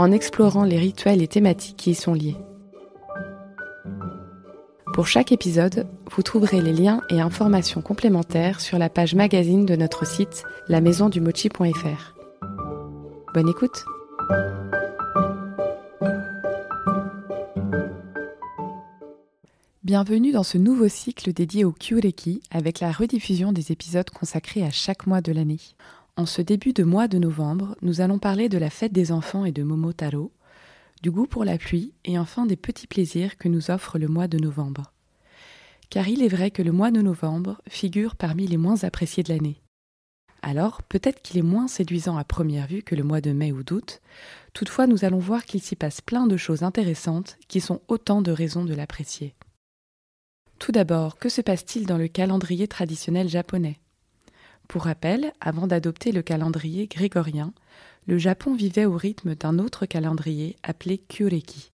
en explorant les rituels et thématiques qui y sont liés. Pour chaque épisode, vous trouverez les liens et informations complémentaires sur la page magazine de notre site lamaisondumochi.fr. Bonne écoute Bienvenue dans ce nouveau cycle dédié au Kyureki avec la rediffusion des épisodes consacrés à chaque mois de l'année. En ce début de mois de novembre, nous allons parler de la fête des enfants et de Momotaro, du goût pour la pluie et enfin des petits plaisirs que nous offre le mois de novembre. Car il est vrai que le mois de novembre figure parmi les moins appréciés de l'année. Alors, peut-être qu'il est moins séduisant à première vue que le mois de mai ou d'août, toutefois nous allons voir qu'il s'y passe plein de choses intéressantes qui sont autant de raisons de l'apprécier. Tout d'abord, que se passe-t-il dans le calendrier traditionnel japonais? Pour rappel, avant d'adopter le calendrier grégorien, le Japon vivait au rythme d'un autre calendrier appelé Kyureki.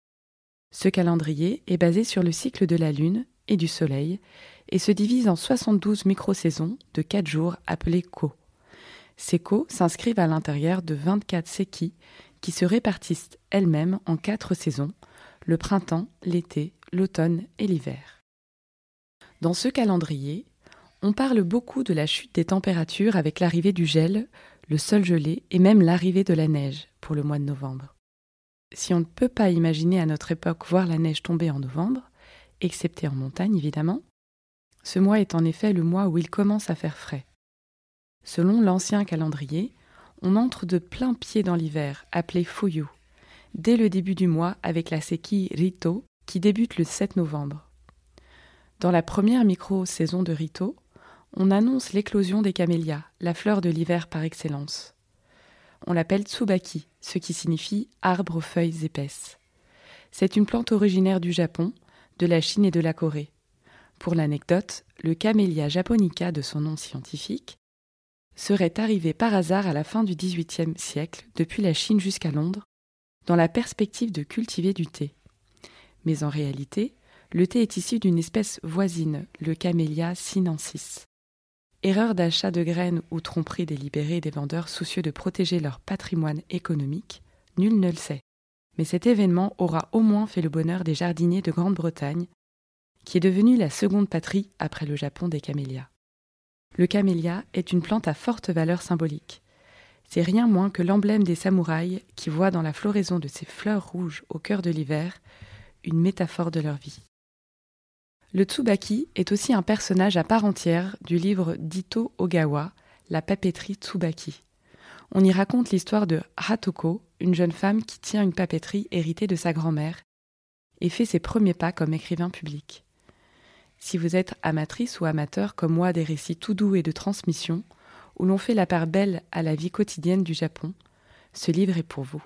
Ce calendrier est basé sur le cycle de la Lune et du Soleil et se divise en 72 micro-saisons de 4 jours appelées Ko. Ces Ko s'inscrivent à l'intérieur de 24 seki qui se répartissent elles-mêmes en 4 saisons, le printemps, l'été, l'automne et l'hiver. Dans ce calendrier, on parle beaucoup de la chute des températures avec l'arrivée du gel, le sol gelé et même l'arrivée de la neige pour le mois de novembre. Si on ne peut pas imaginer à notre époque voir la neige tomber en novembre, excepté en montagne évidemment, ce mois est en effet le mois où il commence à faire frais. Selon l'ancien calendrier, on entre de plein pied dans l'hiver, appelé Fuyu, dès le début du mois avec la séquille Rito qui débute le 7 novembre. Dans la première micro-saison de Rito, on annonce l'éclosion des camélias, la fleur de l'hiver par excellence. On l'appelle Tsubaki, ce qui signifie arbre aux feuilles épaisses. C'est une plante originaire du Japon, de la Chine et de la Corée. Pour l'anecdote, le camélia japonica de son nom scientifique serait arrivé par hasard à la fin du XVIIIe siècle, depuis la Chine jusqu'à Londres, dans la perspective de cultiver du thé. Mais en réalité, le thé est issu d'une espèce voisine, le camélia sinensis. Erreur d'achat de graines ou tromperie délibérée des vendeurs soucieux de protéger leur patrimoine économique, nul ne le sait. Mais cet événement aura au moins fait le bonheur des jardiniers de Grande-Bretagne, qui est devenue la seconde patrie après le Japon des camélias. Le camélia est une plante à forte valeur symbolique. C'est rien moins que l'emblème des samouraïs qui voient dans la floraison de ces fleurs rouges au cœur de l'hiver une métaphore de leur vie. Le Tsubaki est aussi un personnage à part entière du livre d'Ito Ogawa, La papeterie Tsubaki. On y raconte l'histoire de Hatoko, une jeune femme qui tient une papeterie héritée de sa grand-mère et fait ses premiers pas comme écrivain public. Si vous êtes amatrice ou amateur comme moi des récits tout doux et de transmission, où l'on fait la part belle à la vie quotidienne du Japon, ce livre est pour vous.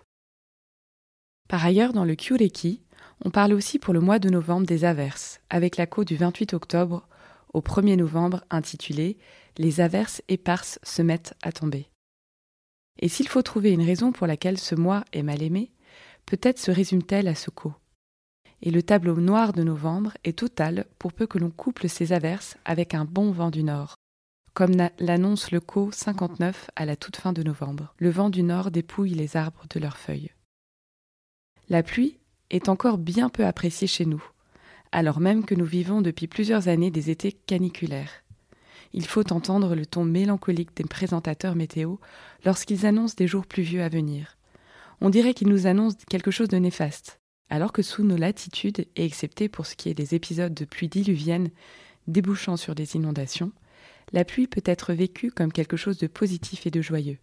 Par ailleurs, dans le Kyureki, on parle aussi pour le mois de novembre des averses, avec la du 28 octobre au 1er novembre intitulée Les averses éparses se mettent à tomber. Et s'il faut trouver une raison pour laquelle ce mois est mal aimé, peut-être se résume-t-elle à ce co. Et le tableau noir de novembre est total pour peu que l'on couple ces averses avec un bon vent du nord, comme l'annonce le co 59 à la toute fin de novembre. Le vent du nord dépouille les arbres de leurs feuilles. La pluie est encore bien peu apprécié chez nous, alors même que nous vivons depuis plusieurs années des étés caniculaires. Il faut entendre le ton mélancolique des présentateurs météo lorsqu'ils annoncent des jours pluvieux à venir. On dirait qu'ils nous annoncent quelque chose de néfaste, alors que sous nos latitudes, et excepté pour ce qui est des épisodes de pluie diluvienne débouchant sur des inondations, la pluie peut être vécue comme quelque chose de positif et de joyeux.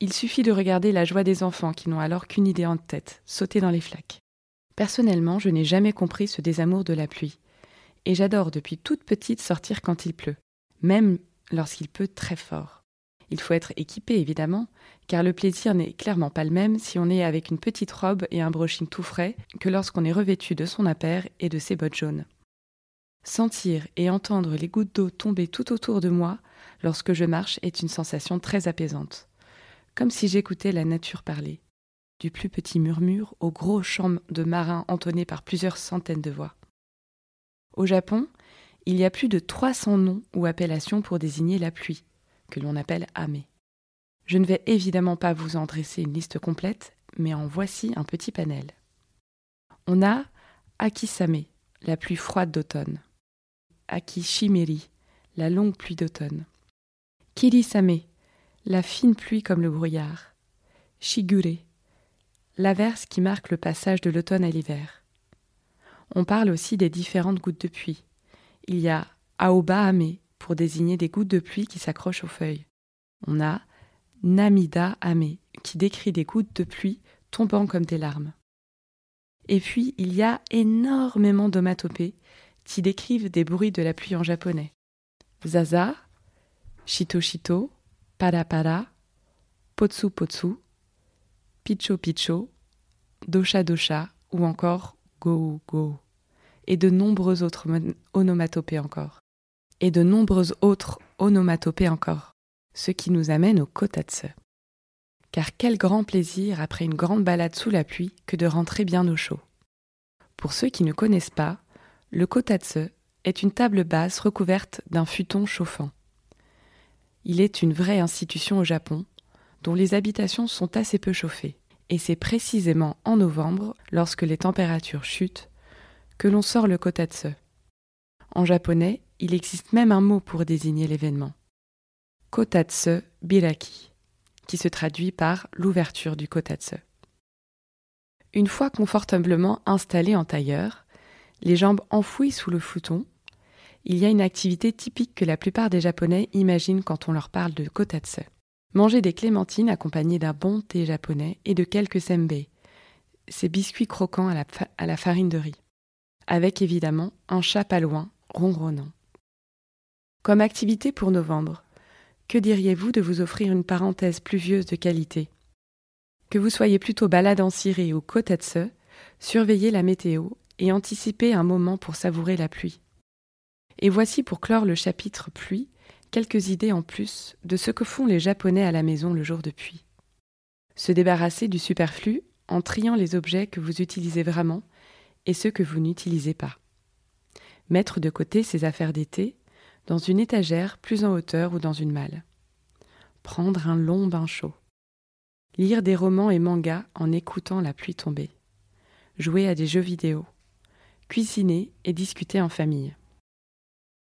Il suffit de regarder la joie des enfants qui n'ont alors qu'une idée en tête, sauter dans les flaques. Personnellement, je n'ai jamais compris ce désamour de la pluie, et j'adore depuis toute petite sortir quand il pleut, même lorsqu'il pleut très fort. Il faut être équipé évidemment, car le plaisir n'est clairement pas le même si on est avec une petite robe et un brushing tout frais que lorsqu'on est revêtu de son appert et de ses bottes jaunes. Sentir et entendre les gouttes d'eau tomber tout autour de moi lorsque je marche est une sensation très apaisante, comme si j'écoutais la nature parler, du plus petit murmure au gros chant de marins entonné par plusieurs centaines de voix. Au Japon, il y a plus de 300 noms ou appellations pour désigner la pluie, que l'on appelle ame. Je ne vais évidemment pas vous en dresser une liste complète, mais en voici un petit panel. On a Akisame, la pluie froide d'automne. Akishimeri, la longue pluie d'automne. Kirisame, la fine pluie comme le brouillard. Shigure, l'averse qui marque le passage de l'automne à l'hiver. On parle aussi des différentes gouttes de pluie. Il y a Aoba Ame pour désigner des gouttes de pluie qui s'accrochent aux feuilles. On a Namida Ame qui décrit des gouttes de pluie tombant comme des larmes. Et puis il y a énormément d'omatopées qui décrivent des bruits de la pluie en japonais. Zaza, Shito Shito, Para Para, Potsu Potsu, Picho Picho, Dosha Dosha ou encore Go Go. Et de nombreuses autres onomatopées encore. Et de nombreuses autres onomatopées encore. Ce qui nous amène au kotatsu. Car quel grand plaisir après une grande balade sous la pluie que de rentrer bien au chaud. Pour ceux qui ne connaissent pas, le kotatsu est une table basse recouverte d'un futon chauffant. Il est une vraie institution au Japon, dont les habitations sont assez peu chauffées. Et c'est précisément en novembre, lorsque les températures chutent, que l'on sort le kotatsu. En japonais, il existe même un mot pour désigner l'événement. Kotatsu biraki, qui se traduit par l'ouverture du kotatsu. Une fois confortablement installé en tailleur, les jambes enfouies sous le futon, il y a une activité typique que la plupart des Japonais imaginent quand on leur parle de kotatsu. Manger des clémentines accompagnées d'un bon thé japonais et de quelques sembei, ces biscuits croquants à la, farine de riz, avec évidemment un chat pas loin, ronronnant. Comme activité pour novembre, que diriez-vous de vous offrir une parenthèse pluvieuse de qualité? Que vous soyez plutôt balade en ciré ou kotatsu, surveillez la météo et anticiper un moment pour savourer la pluie. Et voici pour clore le chapitre pluie quelques idées en plus de ce que font les Japonais à la maison le jour de pluie. Se débarrasser du superflu en triant les objets que vous utilisez vraiment et ceux que vous n'utilisez pas. Mettre de côté ses affaires d'été dans une étagère plus en hauteur ou dans une malle. Prendre un long bain chaud. Lire des romans et mangas en écoutant la pluie tomber. Jouer à des jeux vidéo cuisiner et discuter en famille.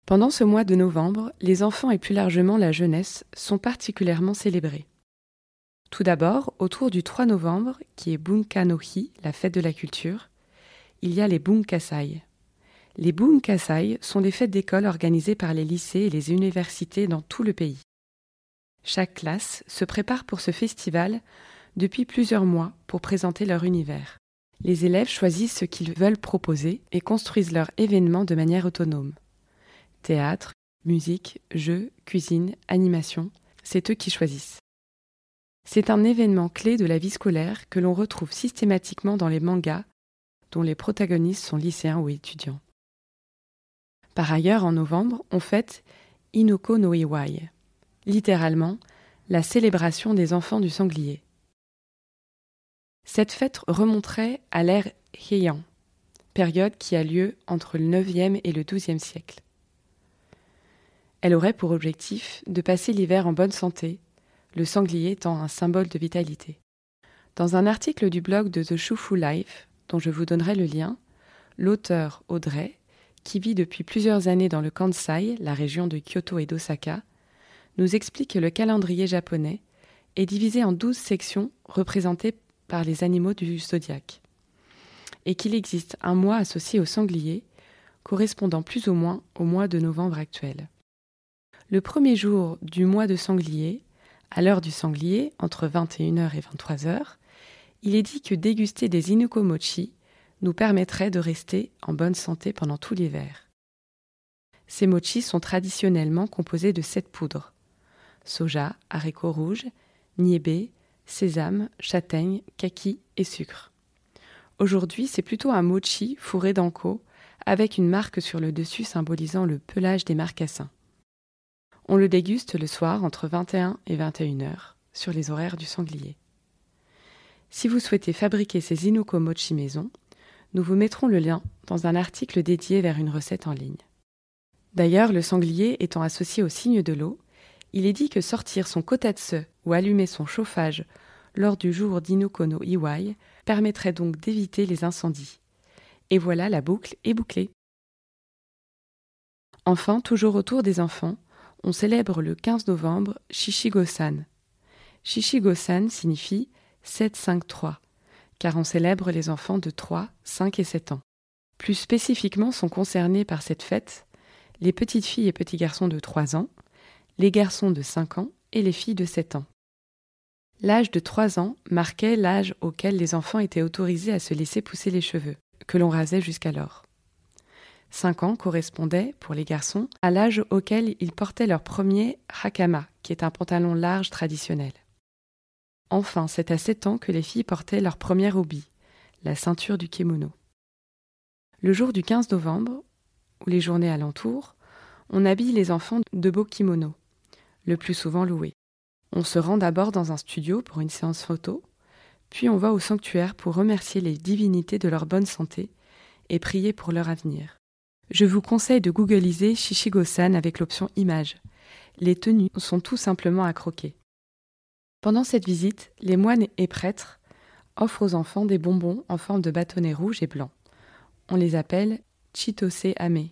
Pendant ce mois de novembre, les enfants et plus largement la jeunesse sont particulièrement célébrés. Tout d'abord, autour du 3 novembre, qui est Bunka no Hi, la fête de la culture, il y a les Bunkasai. Les Bunkasai sont des fêtes d'école organisées par les lycées et les universités dans tout le pays. Chaque classe se prépare pour ce festival depuis plusieurs mois pour présenter leur univers. Les élèves choisissent ce qu'ils veulent proposer et construisent leur événement de manière autonome. Théâtre, musique, jeux, cuisine, animation, c'est eux qui choisissent. C'est un événement clé de la vie scolaire que l'on retrouve systématiquement dans les mangas dont les protagonistes sont lycéens ou étudiants. Par ailleurs, en novembre, on fête Inoko no Iwai, littéralement la célébration des enfants du sanglier. Cette fête remonterait à l'ère Heian, période qui a lieu entre le IXe et le XIIe siècle. Elle aurait pour objectif de passer l'hiver en bonne santé, le sanglier étant un symbole de vitalité. Dans un article du blog de The Shufu Life, dont je vous donnerai le lien, l'auteur Audrey, qui vit depuis plusieurs années dans le Kansai, la région de Kyoto et d'Osaka, nous explique que le calendrier japonais est divisé en douze sections représentées par les animaux du zodiaque, et qu'il existe un mois associé au sanglier, correspondant plus ou moins au mois de novembre actuel. Le premier jour du mois de sanglier, à l'heure du sanglier, entre 21h et 23h, il est dit que déguster des inukomochi nous permettrait de rester en bonne santé pendant tout l'hiver. Ces mochis sont traditionnellement composés de sept poudres soja, haricots rouges, niébé, sésame, châtaigne, kaki et sucre. Aujourd'hui, c'est plutôt un mochi fourré d'anko, avec une marque sur le dessus symbolisant le pelage des marcassins. On le déguste le soir entre 21 et 21 heures, sur les horaires du sanglier. Si vous souhaitez fabriquer ces Inuko Mochi maison, nous vous mettrons le lien dans un article dédié vers une recette en ligne. D'ailleurs, le sanglier étant associé au signe de l'eau, il est dit que sortir son kotatsu ou allumer son chauffage lors du jour d'Inuko no Iwai permettrait donc d'éviter les incendies. Et voilà, la boucle est bouclée. Enfin, toujours autour des enfants, on célèbre le 15 novembre Shishigo-san. Shishigo-san signifie 7-5-3, car on célèbre les enfants de 3, 5 et 7 ans. Plus spécifiquement sont concernés par cette fête les petites filles et petits garçons de 3 ans, les garçons de 5 ans et les filles de 7 ans. L'âge de 3 ans marquait l'âge auquel les enfants étaient autorisés à se laisser pousser les cheveux, que l'on rasait jusqu'alors. 5 ans correspondait, pour les garçons, à l'âge auquel ils portaient leur premier hakama, qui est un pantalon large traditionnel. Enfin, c'est à 7 ans que les filles portaient leur premier obi, la ceinture du kimono. Le jour du 15 novembre, ou les journées alentours, on habille les enfants de beaux kimonos, le plus souvent loués. On se rend d'abord dans un studio pour une séance photo, puis on va au sanctuaire pour remercier les divinités de leur bonne santé et prier pour leur avenir. Je vous conseille de googliser Shishigo-san avec l'option image. Les tenues sont tout simplement à croquer. Pendant cette visite, les moines et prêtres offrent aux enfants des bonbons en forme de bâtonnets rouges et blancs. On les appelle Chitose Ame,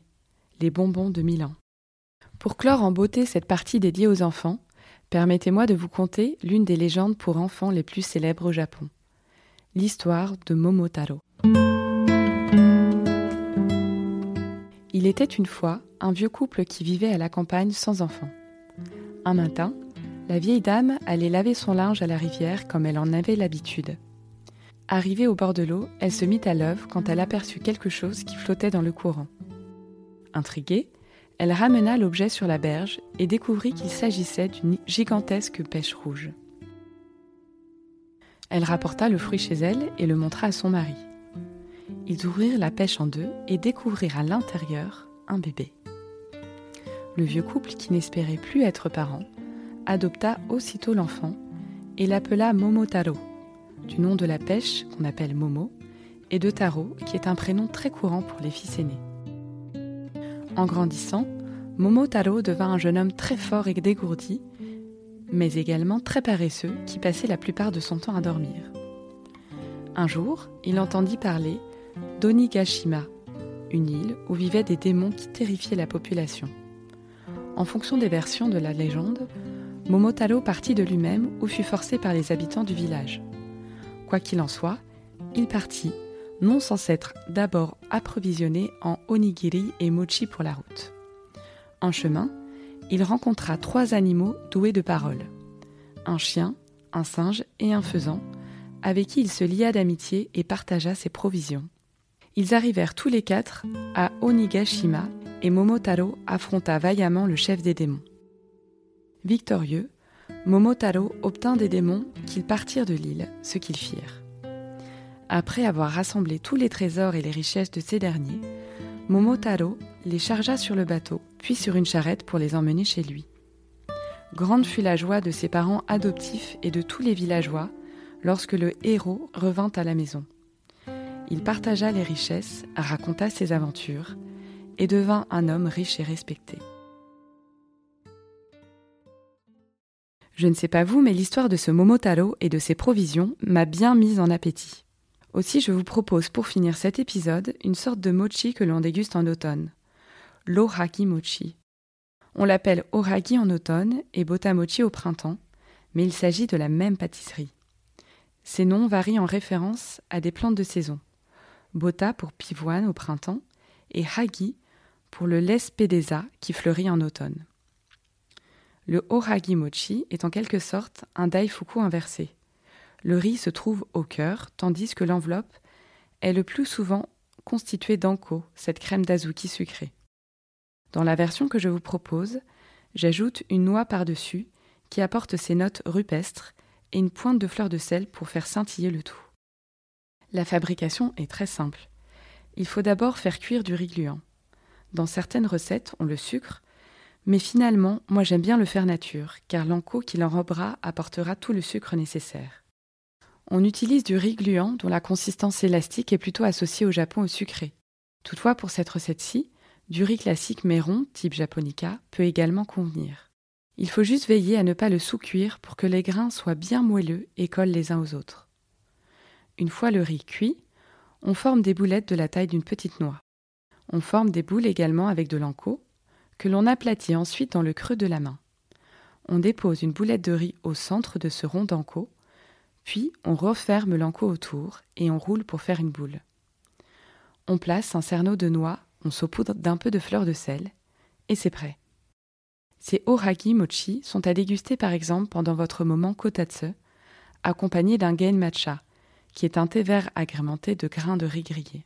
les bonbons de Milan. Pour clore en beauté cette partie dédiée aux enfants, permettez-moi de vous conter l'une des légendes pour enfants les plus célèbres au Japon, l'histoire de Momotaro. Il était une fois un vieux couple qui vivait à la campagne sans enfants. Un matin, la vieille dame allait laver son linge à la rivière comme elle en avait l'habitude. Arrivée au bord de l'eau, elle se mit à l'œuvre quand elle aperçut quelque chose qui flottait dans le courant. Intriguée, elle ramena l'objet sur la berge et découvrit qu'il s'agissait d'une gigantesque pêche rouge. Elle rapporta le fruit chez elle et le montra à son mari. Ils ouvrirent la pêche en deux et découvrirent à l'intérieur un bébé. Le vieux couple, qui n'espérait plus être parent, adopta aussitôt l'enfant et l'appela Momotaro, du nom de la pêche qu'on appelle Momo, et de Taro, qui est un prénom très courant pour les fils aînés. En grandissant, Momotaro devint un jeune homme très fort et dégourdi, mais également très paresseux qui passait la plupart de son temps à dormir. Un jour, il entendit parler d'Onigashima, une île où vivaient des démons qui terrifiaient la population. En fonction des versions de la légende, Momotaro partit de lui-même ou fut forcé par les habitants du village. Quoi qu'il en soit, il partit, non sans s'être d'abord approvisionné en onigiri et mochi pour la route. En chemin, il rencontra trois animaux doués de parole un chien, un singe et un faisan, avec qui il se lia d'amitié et partagea ses provisions. Ils arrivèrent tous les quatre à Onigashima et Momotaro affronta vaillamment le chef des démons. Victorieux, Momotaro obtint des démons qu'ils partirent de l'île, ce qu'ils firent. Après avoir rassemblé tous les trésors et les richesses de ces derniers, Momotaro les chargea sur le bateau, puis sur une charrette pour les emmener chez lui. Grande fut la joie de ses parents adoptifs et de tous les villageois lorsque le héros revint à la maison. Il partagea les richesses, raconta ses aventures, et devint un homme riche et respecté. Je ne sais pas vous, mais l'histoire de ce Momotaro et de ses provisions m'a bien mise en appétit. Aussi, je vous propose pour finir cet épisode une sorte de mochi que l'on déguste en automne. L'oraki mochi. On l'appelle oraki en automne et botamochi au printemps, mais il s'agit de la même pâtisserie. Ces noms varient en référence à des plantes de saison. Bota pour pivoine au printemps et hagi pour le lespedeza qui fleurit en automne. Le Oragi Mochi est en quelque sorte un daifuku inversé. Le riz se trouve au cœur, tandis que l'enveloppe est le plus souvent constituée d'anko, cette crème d'azuki sucrée. Dans la version que je vous propose, j'ajoute une noix par-dessus, qui apporte ses notes rupestres et une pointe de fleur de sel pour faire scintiller le tout. La fabrication est très simple. Il faut d'abord faire cuire du riz gluant. Dans certaines recettes, on le sucre, mais finalement, moi j'aime bien le faire nature, car l'enco qui l'enrobera apportera tout le sucre nécessaire. On utilise du riz gluant dont la consistance élastique est plutôt associée au Japon au sucré. Toutefois, pour cette recette-ci, du riz classique mais rond, type japonica, peut également convenir. Il faut juste veiller à ne pas le sous-cuire pour que les grains soient bien moelleux et collent les uns aux autres. Une fois le riz cuit, on forme des boulettes de la taille d'une petite noix. On forme des boules également avec de l'enco, que l'on aplatit ensuite dans le creux de la main. On dépose une boulette de riz au centre de ce rond d'enco, puis on referme l'enco autour et on roule pour faire une boule. On place un cerneau de noix, on saupoudre d'un peu de fleur de sel, et c'est prêt. Ces oragi mochi sont à déguster par exemple pendant votre moment kotatsu, accompagné d'un gain matcha, qui est un thé vert agrémenté de grains de riz grillés.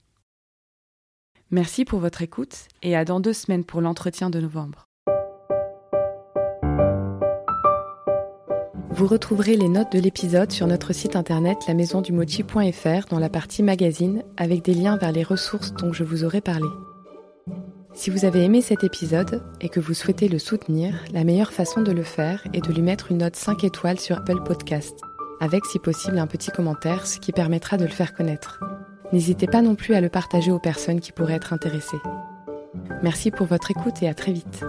Merci pour votre écoute et à dans deux semaines pour l'entretien de novembre. Vous retrouverez les notes de l'épisode sur notre site internet lamaisondumochi.fr dans la partie magazine avec des liens vers les ressources dont je vous aurai parlé. Si vous avez aimé cet épisode et que vous souhaitez le soutenir, la meilleure façon de le faire est de lui mettre une note 5 étoiles sur Apple Podcast, avec si possible un petit commentaire, ce qui permettra de le faire connaître. N'hésitez pas non plus à le partager aux personnes qui pourraient être intéressées. Merci pour votre écoute et à très vite.